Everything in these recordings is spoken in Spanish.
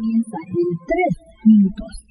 Comienzan en 3 minutos.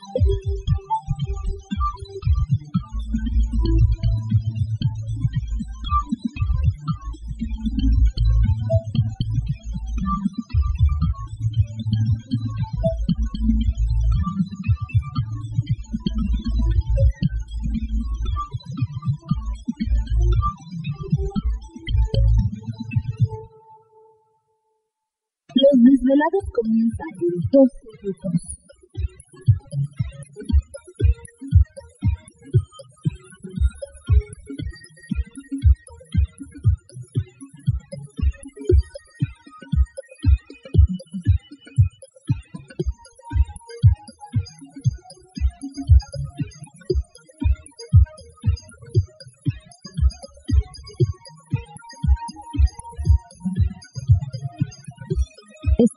Comienzan en 2 minutos.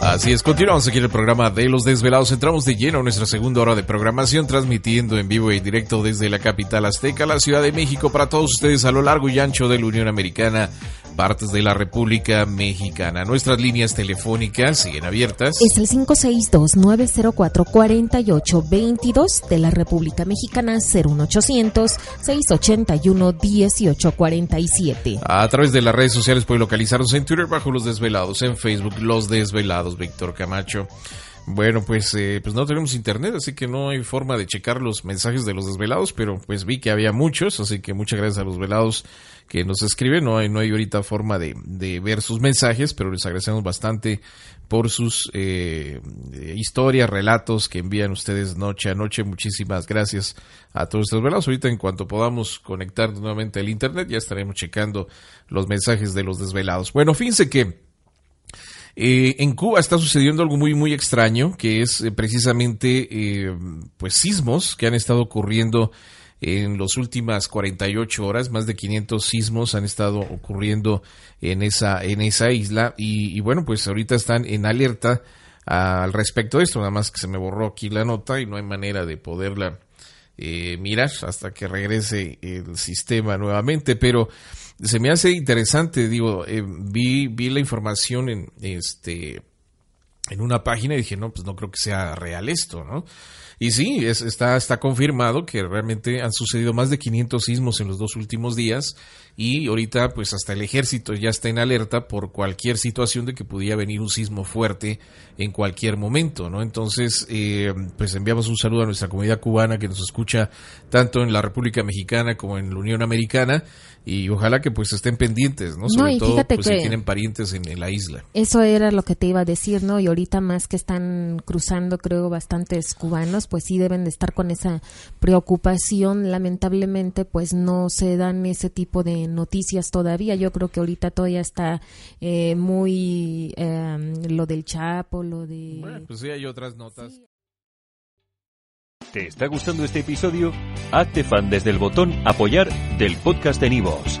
Así es, continuamos aquí en el programa de Los Desvelados. Entramos de lleno a nuestra segunda hora de programación, transmitiendo en vivo y directo desde la capital azteca, la Ciudad de México, para todos ustedes a lo largo y ancho de la Unión Americana, partes de la República Mexicana. Nuestras líneas telefónicas siguen abiertas. Es el 562-904-4822 de la República Mexicana, 01800-681-1847. A través de las redes sociales puede localizarnos en Twitter bajo Los Desvelados, en Facebook Los Desvelados, Víctor Camacho. Bueno, pues, eh, pues no tenemos internet, así que no hay forma de checar los mensajes de los desvelados, pero pues vi que había muchos, así que muchas gracias a los velados que nos escriben. No hay, no hay ahorita forma de, de ver sus mensajes, pero les agradecemos bastante por sus eh, historias, relatos que envían ustedes noche a noche. Muchísimas gracias a todos estos velados. Ahorita en cuanto podamos conectar nuevamente al internet, ya estaremos checando los mensajes de los desvelados. Bueno, fíjense que eh, en Cuba está sucediendo algo muy, muy extraño, que es eh, precisamente, eh, pues, sismos que han estado ocurriendo en las últimas 48 horas. Más de 500 sismos han estado ocurriendo en esa, en esa isla. Y, y bueno, pues ahorita están en alerta al respecto de esto. Nada más que se me borró aquí la nota y no hay manera de poderla eh, mirar hasta que regrese el sistema nuevamente. Pero se me hace interesante, digo, eh, vi, vi la información en este en una página y dije, no, pues no creo que sea real esto, ¿no? Y sí, es, está, está confirmado que realmente han sucedido más de 500 sismos en los dos últimos días y ahorita pues hasta el ejército ya está en alerta por cualquier situación de que pudiera venir un sismo fuerte en cualquier momento, ¿no? Entonces, eh, pues enviamos un saludo a nuestra comunidad cubana que nos escucha tanto en la República Mexicana como en la Unión Americana y ojalá que pues estén pendientes, ¿no? Sobre y todo pues si tienen parientes en, en la isla. Eso era lo que te iba a decir, ¿no? Y ahorita más que están cruzando, creo, bastantes cubanos, pues sí deben de estar con esa preocupación. Lamentablemente, pues no se dan ese tipo de noticias todavía. Yo creo que ahorita todavía está eh, muy eh, lo del Chapo, lo de... Bueno, pues sí hay otras notas. ¿Te está gustando este episodio? Hazte fan desde el botón Apoyar del podcast de Nivos.